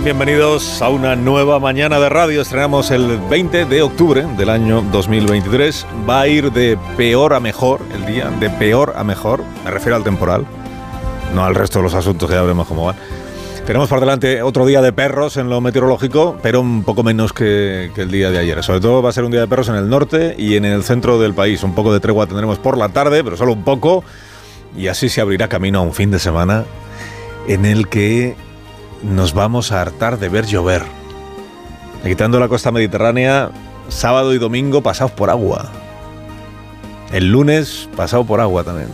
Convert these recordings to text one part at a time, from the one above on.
Bienvenidos a una nueva mañana de radio. Estrenamos el 20 de octubre del año 2023. Va a ir de peor a mejor el día, de peor a mejor. Me refiero al temporal, no al resto de los asuntos que ya veremos cómo van. Tenemos por delante otro día de perros en lo meteorológico, pero un poco menos que, que el día de ayer. Sobre todo va a ser un día de perros en el norte y en el centro del país. Un poco de tregua tendremos por la tarde, pero solo un poco. Y así se abrirá camino a un fin de semana en el que nos vamos a hartar de ver llover. Quitando la costa mediterránea, sábado y domingo pasados por agua. El lunes pasado por agua también.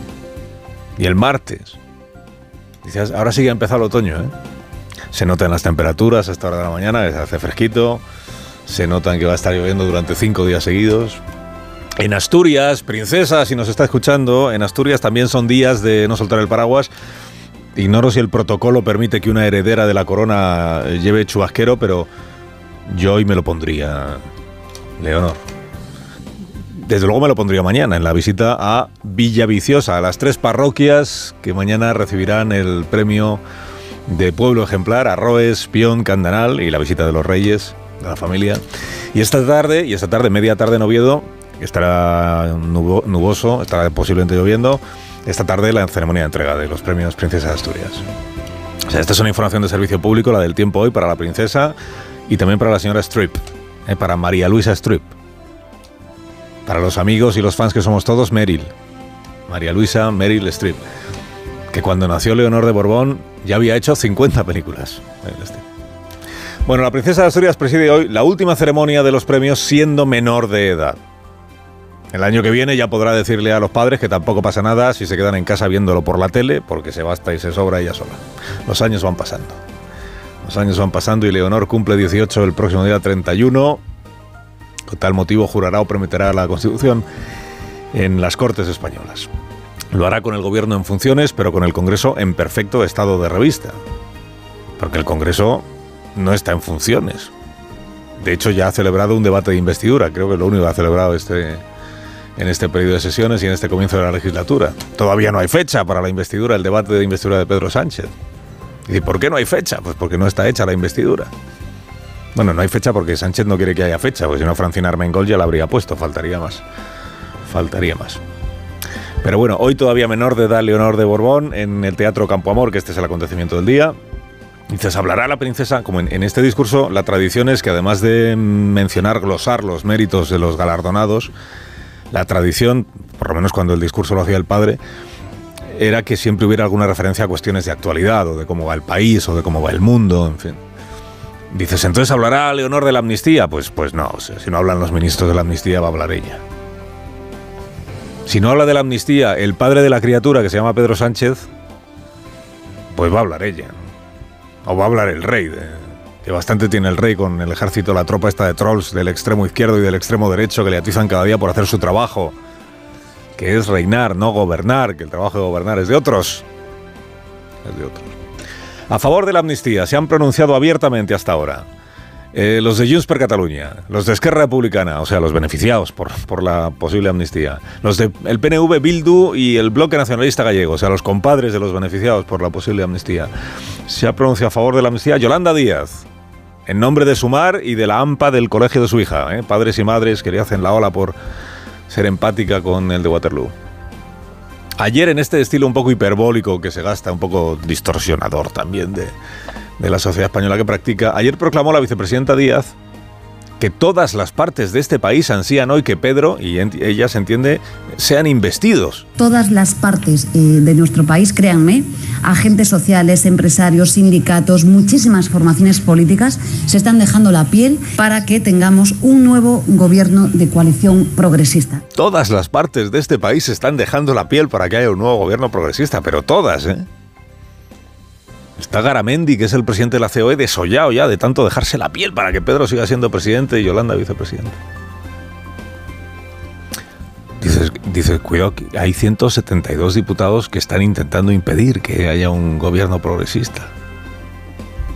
Y el martes. Ahora sí que ha empezado el otoño, ¿eh? Se nota en las temperaturas a esta hora de la mañana, se hace fresquito. Se nota en que va a estar lloviendo durante cinco días seguidos. En Asturias, princesa, si nos está escuchando, en Asturias también son días de no soltar el paraguas. Ignoro si el protocolo permite que una heredera de la corona lleve chubasquero, pero yo hoy me lo pondría, Leonor. Desde luego me lo pondría mañana en la visita a Villaviciosa, a las tres parroquias que mañana recibirán el premio de Pueblo Ejemplar, Arroes, Pion, Candanal y la visita de los Reyes, de la familia. Y esta tarde, y esta tarde, media tarde en Oviedo, estará nubo- nuboso, estará posiblemente lloviendo. Esta tarde la ceremonia de entrega de los premios Princesa de Asturias. Esta es una información de servicio público, la del tiempo hoy, para la princesa y también para la señora Strip, eh, para María Luisa Strip. Para los amigos y los fans que somos todos, Meryl. María Luisa Meryl Strip. Que cuando nació Leonor de Borbón ya había hecho 50 películas. Bueno, la princesa de Asturias preside hoy la última ceremonia de los premios siendo menor de edad. El año que viene ya podrá decirle a los padres que tampoco pasa nada si se quedan en casa viéndolo por la tele, porque se basta y se sobra ella sola. Los años van pasando. Los años van pasando y Leonor cumple 18 el próximo día 31. Con tal motivo jurará o prometerá la Constitución en las Cortes Españolas. Lo hará con el gobierno en funciones, pero con el Congreso en perfecto estado de revista. Porque el Congreso no está en funciones. De hecho, ya ha celebrado un debate de investidura. Creo que lo único que ha celebrado este, en este periodo de sesiones y en este comienzo de la legislatura. Todavía no hay fecha para la investidura, el debate de investidura de Pedro Sánchez. ¿Y por qué no hay fecha? Pues porque no está hecha la investidura. Bueno, no hay fecha porque Sánchez no quiere que haya fecha, porque si no Francina Armengol ya la habría puesto, faltaría más. Faltaría más. Pero bueno, hoy todavía menor de edad Leonor de Borbón en el Teatro Campo Amor, que este es el acontecimiento del día. Dices, hablará la princesa, como en, en este discurso, la tradición es que además de mencionar, glosar los méritos de los galardonados, la tradición, por lo menos cuando el discurso lo hacía el padre, era que siempre hubiera alguna referencia a cuestiones de actualidad, o de cómo va el país, o de cómo va el mundo, en fin. Dices, entonces hablará Leonor de la amnistía. Pues, pues no, o sea, si no hablan los ministros de la amnistía, va a hablar ella. Si no habla de la amnistía el padre de la criatura, que se llama Pedro Sánchez, pues va a hablar ella. O va a hablar el rey, de- que bastante tiene el rey con el ejército, la tropa esta de trolls del extremo izquierdo y del extremo derecho que le atizan cada día por hacer su trabajo, que es reinar, no gobernar, que el trabajo de gobernar es de otros. Es de otros. A favor de la amnistía se han pronunciado abiertamente hasta ahora eh, los de Junts per Catalunya, los de Esquerra Republicana, o sea, los beneficiados por, por la posible amnistía, los de el PNV, Bildu y el Bloque Nacionalista Gallego, o sea, los compadres de los beneficiados por la posible amnistía. Se ha pronunciado a favor de la amnistía Yolanda Díaz, en nombre de Sumar y de la AMPA del colegio de su hija, ¿eh? padres y madres que le hacen la ola por ser empática con el de Waterloo. Ayer en este estilo un poco hiperbólico que se gasta, un poco distorsionador también de, de la sociedad española que practica, ayer proclamó la vicepresidenta Díaz que todas las partes de este país ansían hoy que Pedro, y ella se entiende, sean investidos. Todas las partes eh, de nuestro país, créanme, agentes sociales, empresarios, sindicatos, muchísimas formaciones políticas se están dejando la piel para que tengamos un nuevo gobierno de coalición progresista. Todas las partes de este país están dejando la piel para que haya un nuevo gobierno progresista, pero todas, ¿eh? Está Garamendi, que es el presidente de la COE, desollado ya de tanto dejarse la piel para que Pedro siga siendo presidente y Yolanda vicepresidente. Dices, dices, cuidado, hay 172 diputados que están intentando impedir que haya un gobierno progresista.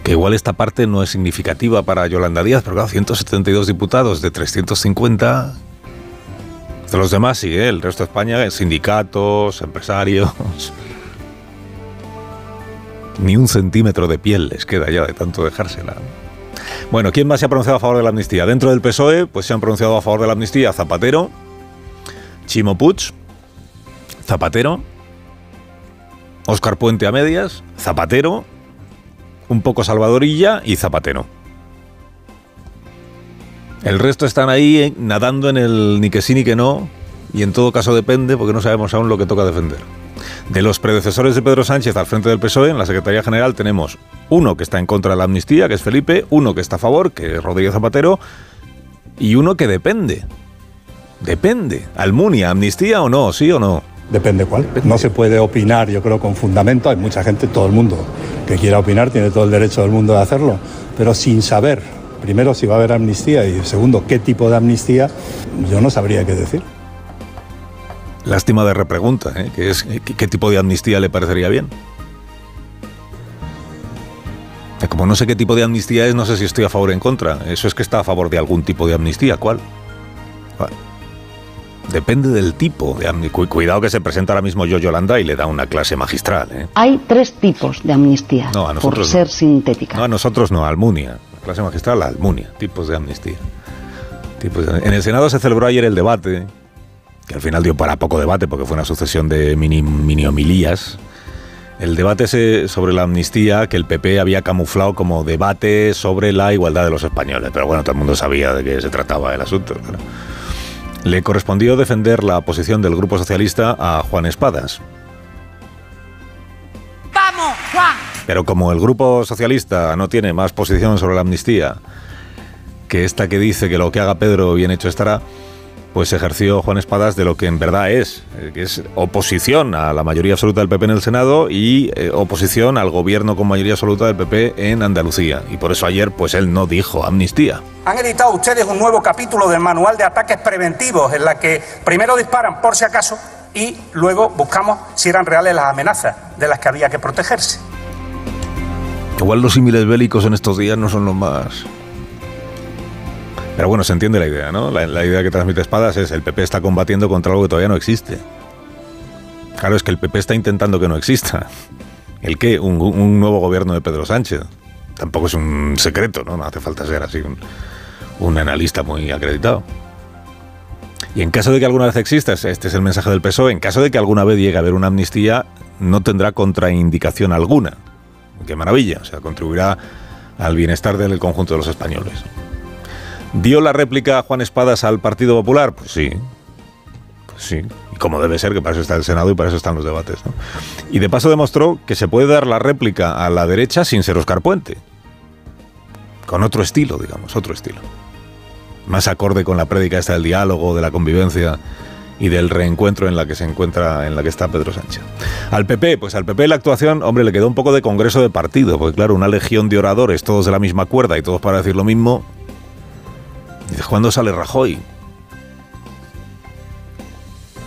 Que igual esta parte no es significativa para Yolanda Díaz, pero claro, 172 diputados de 350. De los demás sí, el resto de España, sindicatos, empresarios. Ni un centímetro de piel les queda ya de tanto dejársela. Bueno, ¿quién más se ha pronunciado a favor de la amnistía? Dentro del PSOE, pues se han pronunciado a favor de la amnistía Zapatero, Chimo Puig, Zapatero, Oscar Puente a medias, Zapatero, un poco Salvadorilla y Zapatero. El resto están ahí eh, nadando en el ni que sí ni que no, y en todo caso depende porque no sabemos aún lo que toca defender. De los predecesores de Pedro Sánchez al frente del PSOE, en la Secretaría General tenemos uno que está en contra de la amnistía, que es Felipe, uno que está a favor, que es Rodríguez Zapatero, y uno que depende. Depende. Almunia, amnistía o no, sí o no. Depende cuál. No se puede opinar, yo creo, con fundamento. Hay mucha gente, todo el mundo que quiera opinar tiene todo el derecho del mundo de hacerlo, pero sin saber, primero, si va a haber amnistía y segundo, qué tipo de amnistía, yo no sabría qué decir. Lástima de repregunta, ¿eh? ¿Qué, es, ¿Qué tipo de amnistía le parecería bien? Como no sé qué tipo de amnistía es, no sé si estoy a favor o en contra. Eso es que está a favor de algún tipo de amnistía. ¿Cuál? Depende del tipo de amnistía. Cuidado que se presenta ahora mismo yo Yolanda y le da una clase magistral. ¿eh? Hay tres tipos de amnistía, no, a nosotros por ser sintética. No, a nosotros no, Almunia. La clase magistral, la Almunia. Tipos de amnistía. Tipos de... En el Senado se celebró ayer el debate que al final dio para poco debate porque fue una sucesión de mini, mini homilías. El debate sobre la amnistía que el PP había camuflado como debate sobre la igualdad de los españoles. Pero bueno, todo el mundo sabía de qué se trataba el asunto. Le correspondió defender la posición del Grupo Socialista a Juan Espadas. ¡Vamos, Juan! Pero como el Grupo Socialista no tiene más posición sobre la amnistía que esta que dice que lo que haga Pedro bien hecho estará, pues ejerció Juan Espadas de lo que en verdad es, eh, que es oposición a la mayoría absoluta del PP en el Senado y eh, oposición al gobierno con mayoría absoluta del PP en Andalucía. Y por eso ayer, pues él no dijo amnistía. Han editado ustedes un nuevo capítulo del manual de ataques preventivos en la que primero disparan por si acaso y luego buscamos si eran reales las amenazas de las que había que protegerse. Igual los símiles bélicos en estos días no son los más pero bueno, se entiende la idea, ¿no? La, idea que transmite Espadas es el PP está combatiendo contra algo que todavía no existe. Claro, es que el PP está intentando que no exista. ¿El qué? Un, nuevo gobierno de Pedro Sánchez. Tampoco es un secreto, ¿no? No hace falta ser así un, un analista muy acreditado. Y en caso de que alguna vez exista, este es el mensaje del PSOE, en caso de que alguna vez llegue a haber una amnistía, no tendrá contraindicación alguna. Qué maravilla, o sea, contribuirá al bienestar del conjunto de los españoles. ¿Dio la réplica Juan Espadas al Partido Popular? Pues sí. Pues sí. Y como debe ser, que para eso está el Senado y para eso están los debates. Y de paso demostró que se puede dar la réplica a la derecha sin ser Oscar Puente. Con otro estilo, digamos, otro estilo. Más acorde con la prédica esta del diálogo, de la convivencia y del reencuentro en la que se encuentra, en la que está Pedro Sánchez. Al PP, pues al PP la actuación, hombre, le quedó un poco de congreso de partido, porque claro, una legión de oradores, todos de la misma cuerda y todos para decir lo mismo, Dices, ¿cuándo sale Rajoy?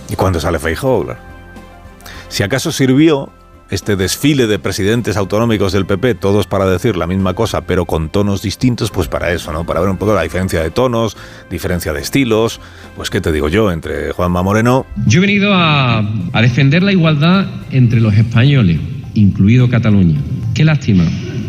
¿Y cuándo sale Feijóo? Si acaso sirvió este desfile de presidentes autonómicos del PP, todos para decir la misma cosa, pero con tonos distintos, pues para eso, ¿no? Para ver un poco la diferencia de tonos, diferencia de estilos, pues qué te digo yo, entre Juanma Moreno. Yo he venido a, a defender la igualdad entre los españoles, incluido Cataluña. Qué lástima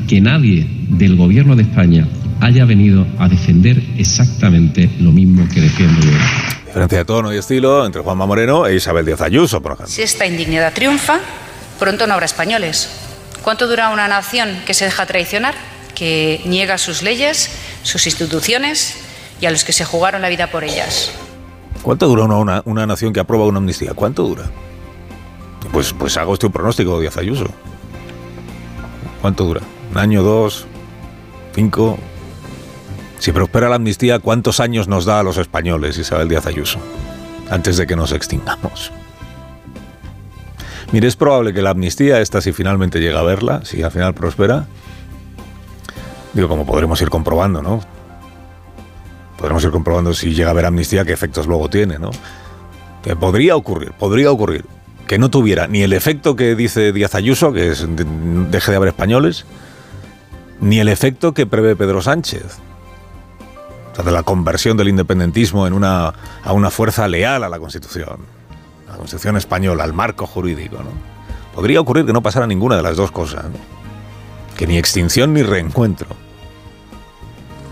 que nadie del gobierno de España haya venido a defender exactamente lo mismo que defiendo yo. Diferencia de tono y estilo entre Juanma Moreno e Isabel Díaz Ayuso, por ejemplo. Si esta indignidad triunfa, pronto no habrá españoles. ¿Cuánto dura una nación que se deja traicionar, que niega sus leyes, sus instituciones y a los que se jugaron la vida por ellas? ¿Cuánto dura una, una, nación que aprueba una amnistía? ¿Cuánto dura? Pues, pues hago este un pronóstico, Díaz Ayuso. ¿Cuánto dura? ¿Un año, dos, cinco? Si prospera la amnistía, ¿cuántos años nos da a los españoles, Isabel Díaz Ayuso, antes de que nos extingamos? Mire, es probable que la amnistía, esta si finalmente llega a verla, si al final prospera, digo, como podremos ir comprobando, ¿no? Podremos ir comprobando si llega a haber amnistía, qué efectos luego tiene, ¿no? Que podría ocurrir, podría ocurrir que no tuviera ni el efecto que dice Díaz Ayuso, que es deje de haber españoles, ni el efecto que prevé Pedro Sánchez. De la conversión del independentismo en una, a una fuerza leal a la Constitución, a la Constitución española, al marco jurídico. ¿no? Podría ocurrir que no pasara ninguna de las dos cosas, que ni extinción ni reencuentro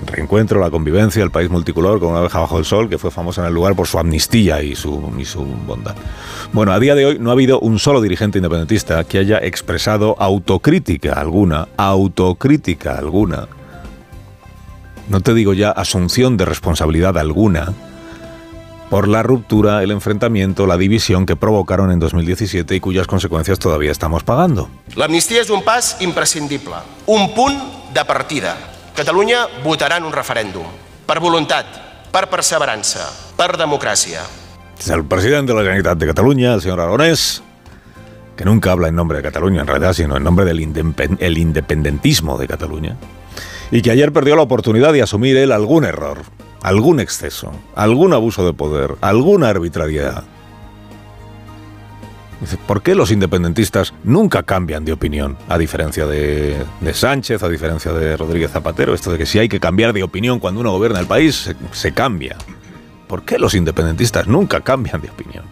reencuentro, la convivencia, el país multicolor con una abeja bajo el sol, que fue famosa en el lugar por su amnistía y su, y su bondad. Bueno, a día de hoy no ha habido un solo dirigente independentista que haya expresado autocrítica alguna, autocrítica alguna. No te digo ya asunción de responsabilidad alguna por la ruptura, el enfrentamiento, la división que provocaron en 2017 y cuyas consecuencias todavía estamos pagando. La amnistía es un pas imprescindible, un punt de partida Catalunya votarà en un referèndum per voluntat, per perseverança, per democràcia. El presidente de la Generalitat de Cataluña, el señor Aragonés, que nunca habla en nombre de Cataluña en realidad, sino en nombre del el independentismo de Cataluña, y que ayer perdió la oportunidad de asumir él algún error, algún exceso, algún abuso de poder, alguna arbitrariedad ¿por qué los independentistas nunca cambian de opinión? A diferencia de, Sánchez, a diferencia de Rodríguez Zapatero, esto de que si hay que cambiar de opinión cuando uno gobierna el país, se, cambia. ¿Por qué los independentistas nunca cambian de opinión?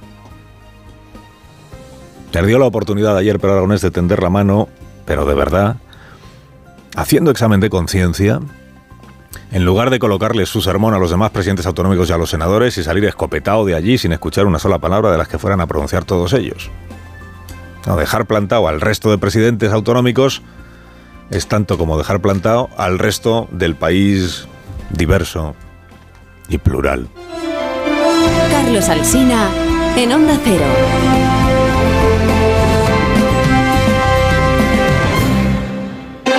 Perdió la oportunidad ayer Pedro Aragonés de tender la mano, pero de verdad, haciendo examen de conciencia, en lugar de colocarle su sermón a los demás presidentes autonómicos y a los senadores y salir escopetado de allí sin escuchar una sola palabra de las que fueran a pronunciar todos ellos. No, dejar plantado al resto de presidentes autonómicos es tanto como dejar plantado al resto del país diverso y plural. Carlos Alsina en Onda Cero.